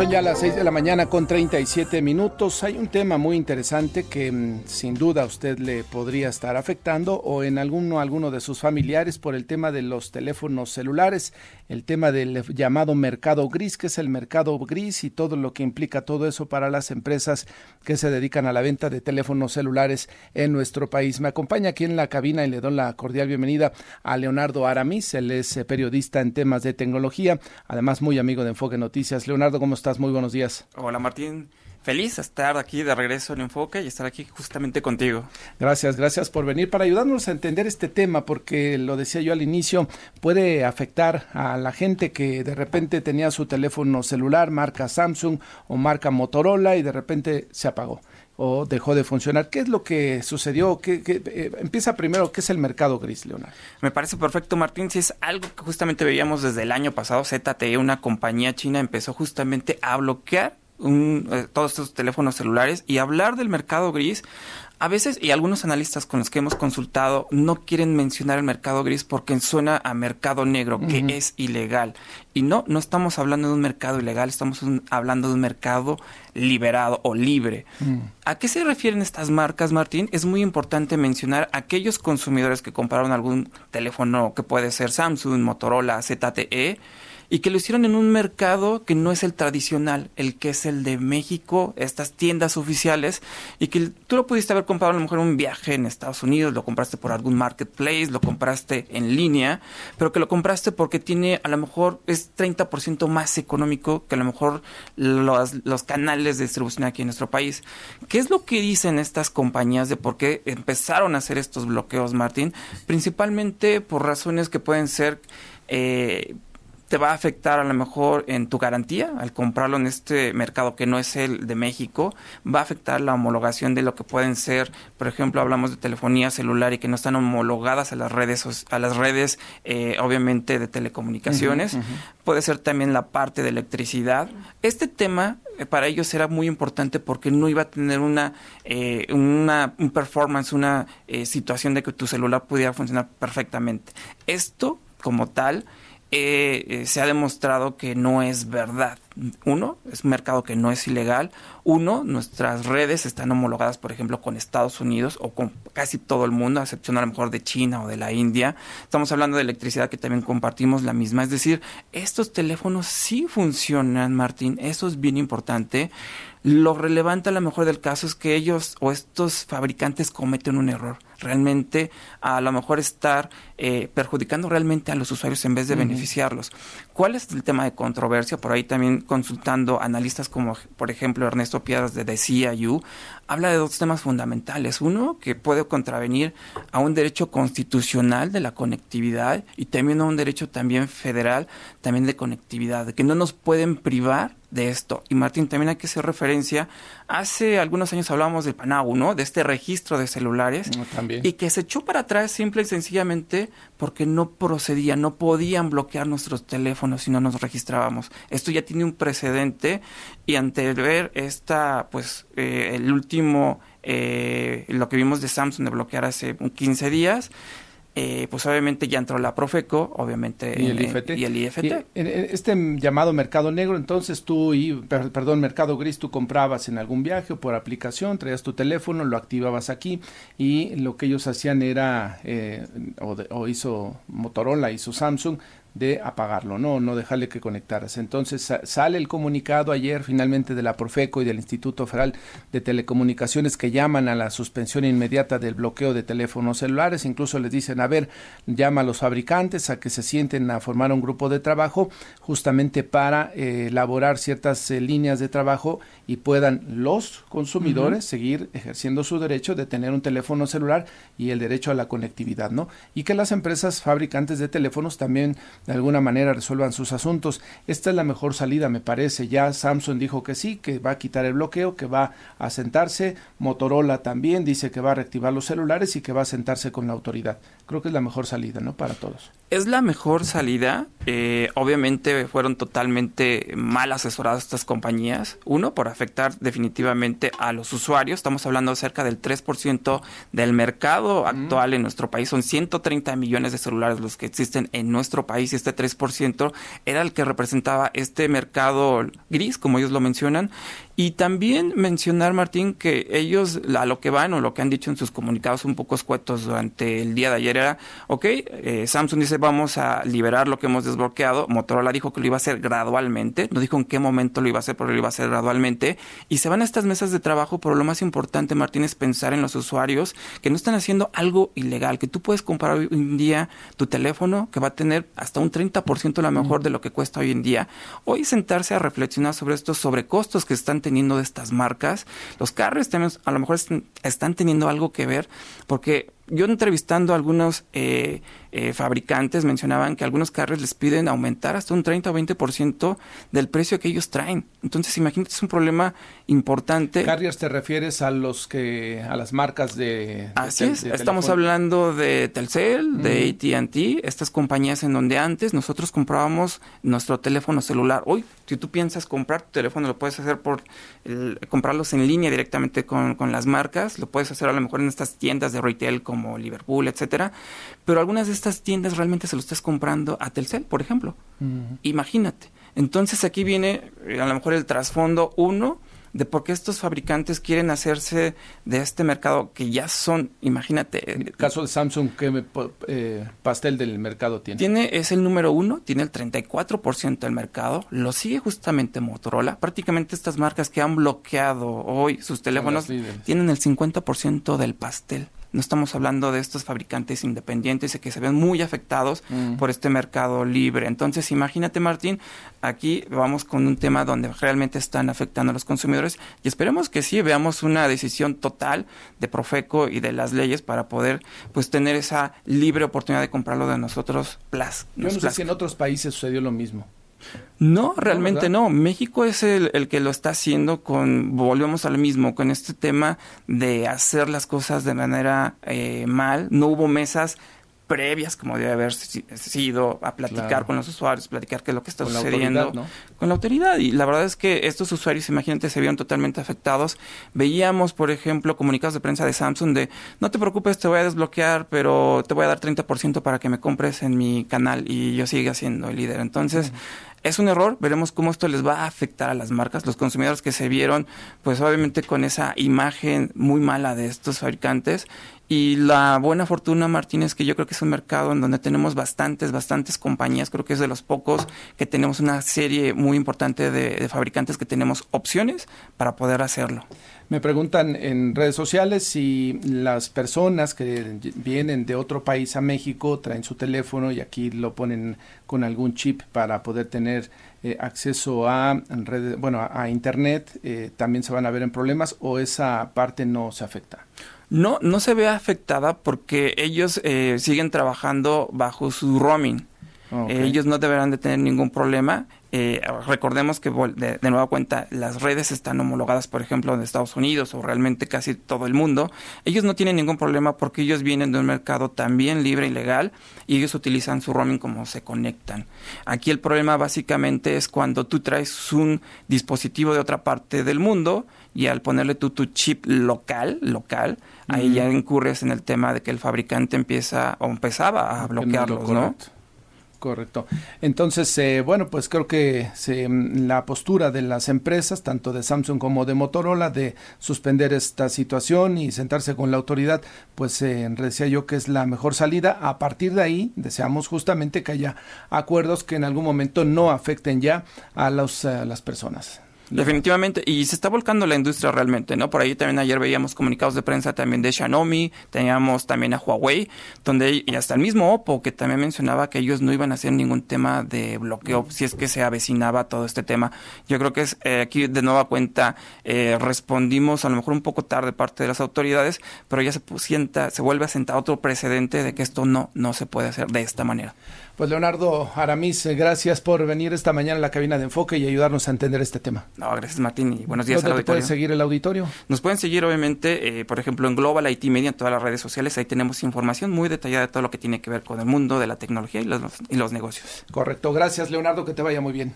Son ya las 6 de la mañana con 37 minutos. Hay un tema muy interesante que mm, sin duda usted le podría estar afectando o en alguno, alguno de sus familiares por el tema de los teléfonos celulares, el tema del llamado mercado gris, que es el mercado gris y todo lo que implica todo eso para las empresas que se dedican a la venta de teléfonos celulares en nuestro país. Me acompaña aquí en la cabina y le doy la cordial bienvenida a Leonardo Aramis. Él es eh, periodista en temas de tecnología, además muy amigo de Enfoque Noticias. Leonardo, ¿cómo estás? Muy buenos días. Hola Martín, feliz de estar aquí de regreso en Enfoque y estar aquí justamente contigo. Gracias, gracias por venir para ayudarnos a entender este tema, porque lo decía yo al inicio, puede afectar a la gente que de repente tenía su teléfono celular marca Samsung o marca Motorola y de repente se apagó o dejó de funcionar. ¿Qué es lo que sucedió? ¿Qué, eh, empieza primero, ¿qué es el mercado gris, Leonardo? Me parece perfecto, Martín. Si es algo que justamente veíamos desde el año pasado, ZTE, una compañía china, empezó justamente a bloquear eh, todos estos teléfonos celulares y hablar del mercado gris a veces, y algunos analistas con los que hemos consultado no quieren mencionar el mercado gris porque suena a mercado negro, que es ilegal. Y no, no estamos hablando de un mercado ilegal, estamos hablando de un mercado liberado o libre. Mm. ¿A qué se refieren estas marcas, Martín? Es muy importante mencionar aquellos consumidores que compraron algún teléfono que puede ser Samsung, Motorola, ZTE, y que lo hicieron en un mercado que no es el tradicional, el que es el de México, estas tiendas oficiales, y que tú lo pudiste haber comprado a lo mejor en un viaje en Estados Unidos, lo compraste por algún marketplace, lo compraste en línea, pero que lo compraste porque tiene a lo mejor es 30% más económico que a lo mejor los, los canales de distribución aquí en nuestro país. ¿Qué es lo que dicen estas compañías de por qué empezaron a hacer estos bloqueos, Martín? Principalmente por razones que pueden ser... Eh, te va a afectar a lo mejor en tu garantía al comprarlo en este mercado que no es el de México, va a afectar la homologación de lo que pueden ser, por ejemplo, hablamos de telefonía celular y que no están homologadas a las redes a las redes eh, obviamente de telecomunicaciones, puede ser también la parte de electricidad. Este tema eh, para ellos era muy importante porque no iba a tener una, eh, una un performance, una situación de que tu celular pudiera funcionar perfectamente. Esto como tal eh, eh, se ha demostrado que no es verdad. Uno, es un mercado que no es ilegal. Uno, nuestras redes están homologadas, por ejemplo, con Estados Unidos o con casi todo el mundo, a excepción a lo mejor de China o de la India. Estamos hablando de electricidad que también compartimos la misma. Es decir, estos teléfonos sí funcionan, Martín. Eso es bien importante. Lo relevante a lo mejor del caso es que ellos o estos fabricantes cometen un error. Realmente a lo mejor estar eh, perjudicando realmente a los usuarios en vez de beneficiarlos. ¿Cuál es el tema de controversia? Por ahí también consultando analistas como por ejemplo Ernesto Piedras de CIU, habla de dos temas fundamentales. Uno, que puede contravenir a un derecho constitucional de la conectividad y también a un derecho también federal también de conectividad, que no nos pueden privar de esto. Y Martín, también hay que hacer referencia, hace algunos años hablábamos del PANAU, ¿no? De este registro de celulares. También. Y que se echó para atrás simple y sencillamente porque no procedía, no podían bloquear nuestros teléfonos si no nos registrábamos. Esto ya tiene un precedente y ante ver esta, pues, eh, el último, eh, lo que vimos de Samsung de bloquear hace 15 días, eh, pues obviamente ya entró la Profeco, obviamente, y el IFT. Y el IFT. este llamado mercado negro, entonces tú, y, perdón, mercado gris, tú comprabas en algún viaje o por aplicación, traías tu teléfono, lo activabas aquí y lo que ellos hacían era, eh, o, o hizo Motorola, hizo Samsung, de apagarlo, no, no dejarle que conectaras. Entonces sale el comunicado ayer finalmente de la Profeco y del Instituto Federal de Telecomunicaciones que llaman a la suspensión inmediata del bloqueo de teléfonos celulares, incluso les dicen, a ver, llama a los fabricantes a que se sienten a formar un grupo de trabajo justamente para eh, elaborar ciertas eh, líneas de trabajo y puedan los consumidores seguir ejerciendo su derecho de tener un teléfono celular y el derecho a la conectividad, ¿no? Y que las empresas fabricantes de teléfonos también de alguna manera resuelvan sus asuntos. Esta es la mejor salida, me parece. Ya Samsung dijo que sí, que va a quitar el bloqueo, que va a sentarse. Motorola también dice que va a reactivar los celulares y que va a sentarse con la autoridad. Creo que es la mejor salida, ¿no? Para todos. Es la mejor salida. Eh, obviamente fueron totalmente mal asesoradas estas compañías. Uno, por afectar definitivamente a los usuarios. Estamos hablando cerca del 3% del mercado actual en nuestro país. Son 130 millones de celulares los que existen en nuestro país 6 y este 3% era el que representaba este mercado gris, como ellos lo mencionan. Y también mencionar, Martín, que ellos a lo que van o lo que han dicho en sus comunicados un poco escuetos durante el día de ayer era, ok, eh, Samsung dice vamos a liberar lo que hemos desbloqueado, Motorola dijo que lo iba a hacer gradualmente, no dijo en qué momento lo iba a hacer, pero lo iba a hacer gradualmente, y se van a estas mesas de trabajo, pero lo más importante, Martín, es pensar en los usuarios que no están haciendo algo ilegal, que tú puedes comprar hoy en día tu teléfono que va a tener hasta un 30% a lo mejor de lo que cuesta hoy en día. Hoy sentarse a reflexionar sobre estos sobrecostos que están teniendo de estas marcas, los carros también a lo mejor están teniendo algo que ver, porque yo entrevistando a algunos eh, eh, fabricantes mencionaban que algunos carros les piden aumentar hasta un 30 o 20% del precio que ellos traen. Entonces, imagínate, es un problema importante. Carriers te refieres a los que a las marcas de, Así es, estamos hablando de Telcel, de AT&T, estas compañías en donde antes nosotros comprábamos nuestro teléfono celular. Hoy, si tú piensas comprar tu teléfono, lo puedes hacer por comprarlos en línea directamente con, con las marcas, lo puedes hacer a lo mejor en estas tiendas de retail como como Liverpool, etcétera, pero algunas de estas tiendas realmente se lo estás comprando a Telcel, por ejemplo. Imagínate. Entonces aquí viene eh, a lo mejor el trasfondo uno de por qué estos fabricantes quieren hacerse de este mercado que ya son, imagínate. En el caso de Samsung, ¿qué eh, pastel del mercado tiene? Tiene, es el número uno, tiene el 34% del mercado, lo sigue justamente Motorola. Prácticamente estas marcas que han bloqueado hoy sus teléfonos tienen el 50% del pastel. No estamos hablando de estos fabricantes independientes que se ven muy afectados mm. por este mercado libre. Entonces, imagínate, Martín, aquí vamos con un tema donde realmente están afectando a los consumidores y esperemos que sí veamos una decisión total de Profeco y de las leyes para poder pues tener esa libre oportunidad de comprarlo de nosotros. Plus, Yo no sé si en otros países sucedió lo mismo. No, realmente no, México es el, el, que lo está haciendo con, volvemos al mismo, con este tema de hacer las cosas de manera eh, mal. No hubo mesas previas, como debe haber sido, a platicar con los usuarios, platicar qué es lo que está sucediendo con la autoridad. Y la verdad es que estos usuarios, imagínate, se vieron totalmente afectados. Veíamos, por ejemplo, comunicados de prensa de Samsung de, no te preocupes, te voy a desbloquear, pero te voy a dar 30% para que me compres en mi canal y yo siga siendo el líder. Entonces, es un error, veremos cómo esto les va a afectar a las marcas, los consumidores que se vieron, pues obviamente con esa imagen muy mala de estos fabricantes. Y la buena fortuna, Martín, es que yo creo que es un mercado en donde tenemos bastantes, bastantes compañías. Creo que es de los pocos que tenemos una serie muy importante de, fabricantes que tenemos opciones para poder hacerlo. Me preguntan en redes sociales si las personas que vienen de otro país a México traen su teléfono y aquí lo ponen con algún chip para poder tener eh, acceso a redes, bueno, a, internet, eh, también se van a ver en problemas o esa parte no se afecta. No, no se ve afectada porque ellos eh, siguen trabajando bajo su roaming. Ellos no deberán de tener ningún problema eh, recordemos que de, de, nueva cuenta las redes están homologadas, por ejemplo, en Estados Unidos o realmente casi todo el mundo. Ellos no tienen ningún problema porque ellos vienen de un mercado también libre y legal y ellos utilizan su roaming como se conectan. Aquí el problema básicamente es cuando tú traes un dispositivo de otra parte del mundo y al ponerle tú tu chip local, local, ahí ya incurres en el tema de que el fabricante empieza o empezaba a bloquearlos, ¿no? Correcto. Entonces, eh, bueno, pues creo que mm, la postura de las empresas, tanto de Samsung como de Motorola, de suspender esta situación y sentarse con la autoridad, pues eh, decía yo que es la mejor salida. A partir de ahí, deseamos justamente que haya acuerdos que en algún momento no afecten ya a, los, a las personas. Definitivamente, y se está volcando la industria realmente, ¿no? Por ahí también ayer veíamos comunicados de prensa también de Xiaomi, teníamos también a Huawei, donde y hasta el mismo Oppo que también mencionaba que ellos no iban a hacer ningún tema de bloqueo si es que se avecinaba todo este tema. Yo creo que es eh, aquí de nueva cuenta eh, respondimos a lo mejor un poco tarde parte de las autoridades, pero ya se sienta, se vuelve a sentar otro precedente de que esto no no se puede hacer de esta manera. Pues Leonardo Aramis, eh, gracias por venir esta mañana a la cabina de enfoque y ayudarnos a entender este tema. No, gracias Martín y buenos días ¿Dónde pueden seguir el auditorio? Nos pueden seguir obviamente, eh, por ejemplo, en Global IT Media, en todas las redes sociales. Ahí tenemos información muy detallada de todo lo que tiene que ver con el mundo de la tecnología y los, y los negocios. Correcto, gracias Leonardo, que te vaya muy bien.